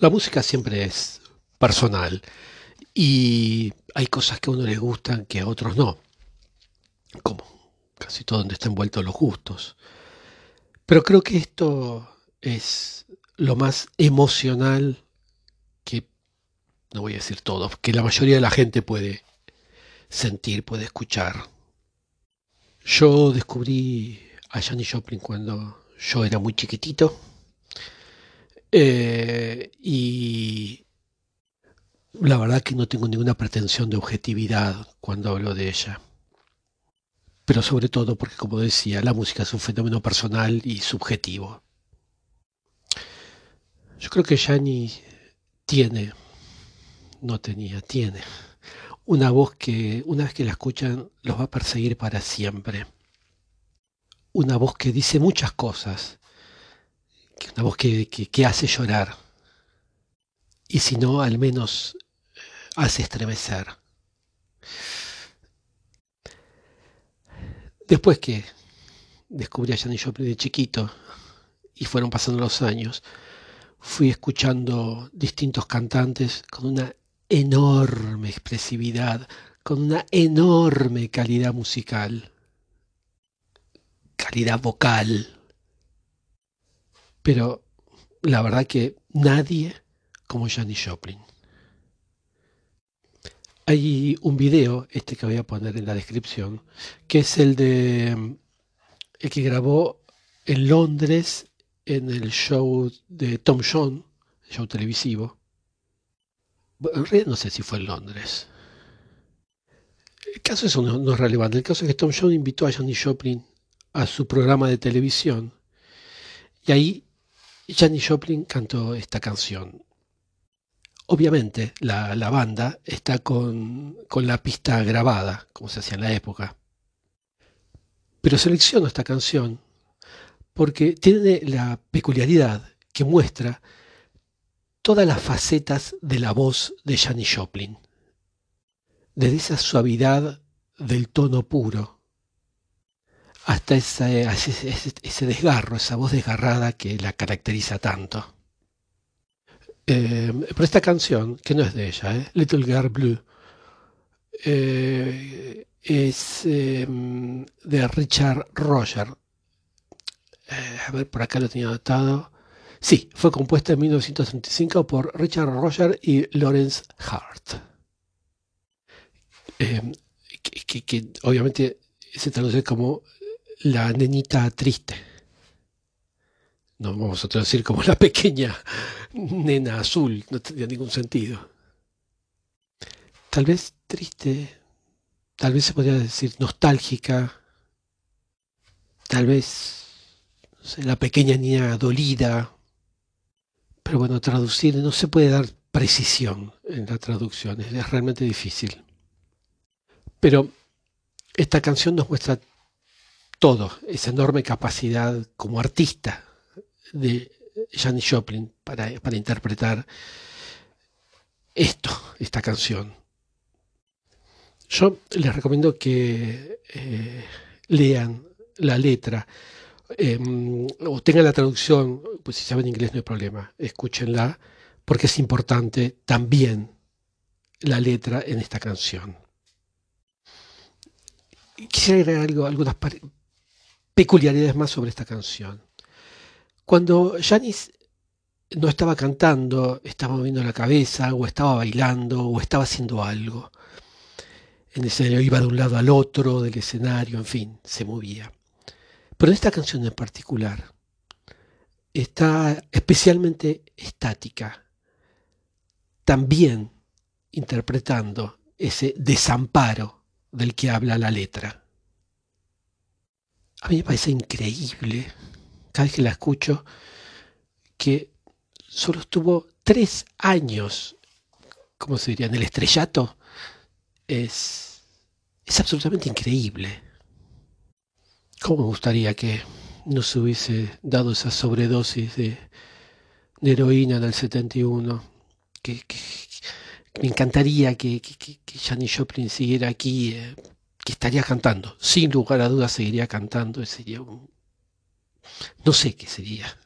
La música siempre es personal y hay cosas que a uno le gustan que a otros no, como casi todo donde están envueltos los gustos. Pero creo que esto es lo más emocional que, no voy a decir todo, que la mayoría de la gente puede sentir, puede escuchar. Yo descubrí a Janis Joplin cuando yo era muy chiquitito eh, y la verdad que no tengo ninguna pretensión de objetividad cuando hablo de ella. Pero sobre todo porque, como decía, la música es un fenómeno personal y subjetivo. Yo creo que Janis tiene, no tenía, tiene una voz que una vez que la escuchan los va a perseguir para siempre. Una voz que dice muchas cosas, una voz que, que, hace llorar. Y si no, al menos eh, hace estremecer. Después que descubrí a Janis Joplin de chiquito y fueron pasando los años, fui escuchando distintos cantantes con una enorme expresividad, con una enorme calidad musical, calidad vocal. Pero la verdad que nadie como Janis Joplin. Hay un video, este que voy a poner en la descripción, que es el de el que grabó en Londres en el show de Tom John, show televisivo. En realidad no sé si fue en Londres. El caso eso no, es relevante. El caso es que Tom John invitó a Janis Joplin a su programa de televisión y ahí Janis Joplin cantó esta canción. Obviamente la, banda está con, con, la pista grabada, como se hacía en la época. Pero selecciono esta canción porque tiene la peculiaridad que muestra todas las facetas de la voz de Janis Joplin. Desde esa suavidad del tono puro hasta ese, ese, desgarro, esa voz desgarrada que la caracteriza tanto. Eh, pero esta canción, que no es de ella, ¿eh? Little Girl Blue, eh, es em, de Richard Roger. a ver, por acá lo tenía anotado. Sí, fue compuesta en 1935 por Richard Roger y Lawrence Hart. Em, que, obviamente se traduce como la nenita triste. No vamos a traducir como la pequeña nena azul, no tendría ningún sentido. Tal vez triste, tal vez se podría decir nostálgica, tal vez la pequeña niña dolida. Pero bueno, traducir no se puede dar precisión en la traducción, es realmente difícil. Pero esta canción nos muestra todo, esa enorme capacidad como artista de Janis Joplin para, interpretar esto, esta canción. Yo les recomiendo que eh, lean la letra em, o tengan la traducción, pues si saben inglés no hay problema, escúchenla, porque es importante también la letra en esta canción. Quisiera agregar algo, algunas peculiaridades más sobre esta canción. Cuando Janis no estaba cantando, estaba moviendo la cabeza, o estaba bailando, o estaba haciendo algo. En el escenario iba de un lado al otro del escenario, en fin, se movía. Pero en esta canción en particular está especialmente estática, también interpretando ese desamparo del que habla la letra. A mí me parece increíble cada vez que la escucho, que solo estuvo tres años, ¿cómo se diría?, en el estrellato, es, es absolutamente increíble. ¿Cómo me gustaría que no se hubiese dado esa sobredosis de, heroína en el 71? Que, me encantaría que, que, que, Joplin siguiera aquí, eh, estaría cantando, sin lugar a dudas seguiría cantando, sería un, no sé qué sería.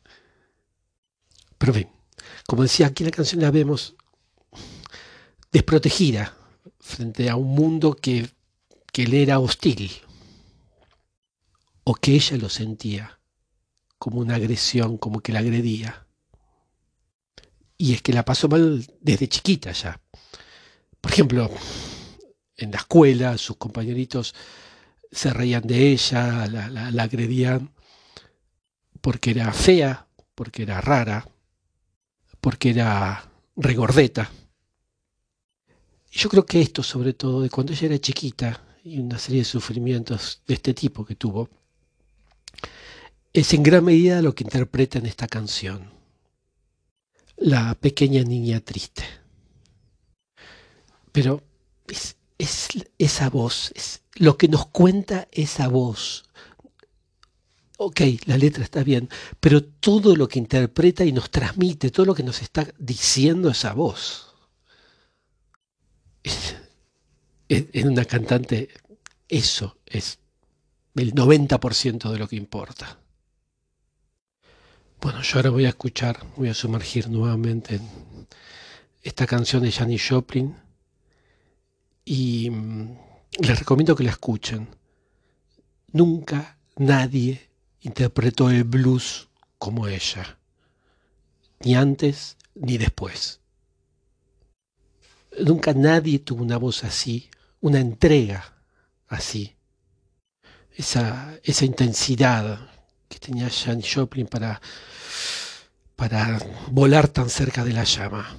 Pero bien, como decía, aquí en la canción la vemos desprotegida frente a un mundo que, que le era hostil, o que ella lo sentía como una agresión, como que la agredía. Y es que la pasó mal desde chiquita ya. Por ejemplo, en la escuela sus compañeritos se reían de ella, la, la agredían porque era fea, porque era rara, porque era regordeta. Yo creo que esto, sobre todo, de cuando ella era chiquita y una serie de sufrimientos de este tipo que tuvo, es en gran medida lo que interpreta en esta canción. La pequeña niña triste. Pero esa voz, es lo que nos cuenta esa voz. Ok, la letra está bien, pero todo lo que interpreta y nos transmite, todo lo que nos está diciendo esa voz. En una cantante, eso es el 90% de lo que importa. Bueno, yo ahora voy a escuchar, voy a sumergir nuevamente en esta canción de Janis Joplin y mm, les recomiendo que la escuchen. Nunca nadie interpretó el blues como ella, ni antes ni después. Nunca nadie tuvo una voz así, una entrega así, esa, esa intensidad que tenía Janis Joplin para para volar tan cerca de la llama.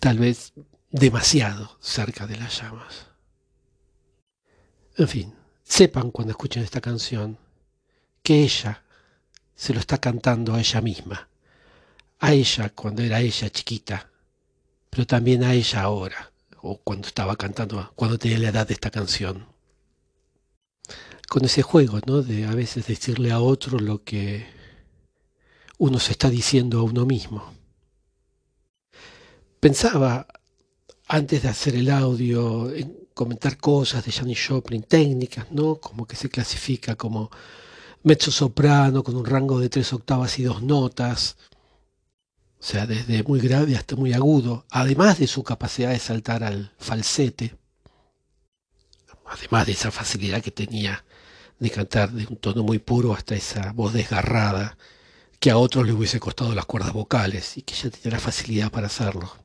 Tal vez demasiado cerca de las llamas. En fin, sepan cuando escuchen esta canción que ella se lo está cantando a ella misma, a ella cuando era ella chiquita, pero también a ella ahora, o cuando estaba cantando, cuando tenía la edad de esta canción. Con ese juego, ¿no? De a veces decirle a otro lo que uno se está diciendo a uno mismo. Pensaba, antes de hacer el audio, en comentar cosas de Janis Joplin, técnicas, ¿no? Como que se clasifica como mezzo soprano con un rango de tres octavas y dos notas, o sea, desde muy grave hasta muy agudo, además de su capacidad de saltar al falsete, además de esa facilidad que tenía de cantar de un tono muy puro hasta esa voz desgarrada que a otros le hubiese costado las cuerdas vocales y que ella tenía la facilidad para hacerlo.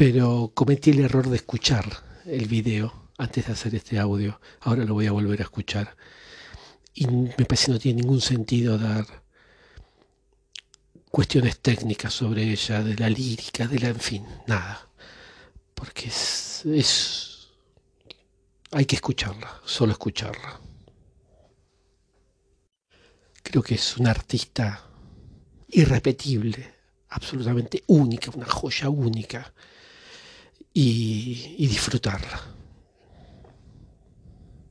Pero cometí el error de escuchar el video antes de hacer este audio. Ahora lo voy a volver a escuchar. Y me parece que no tiene ningún sentido dar cuestiones técnicas sobre ella, de la lírica, de la, en fin, nada. Porque es, es hay que escucharla, solo escucharla. Creo que es una artista irrepetible, absolutamente única, una joya única, y, disfrutarla.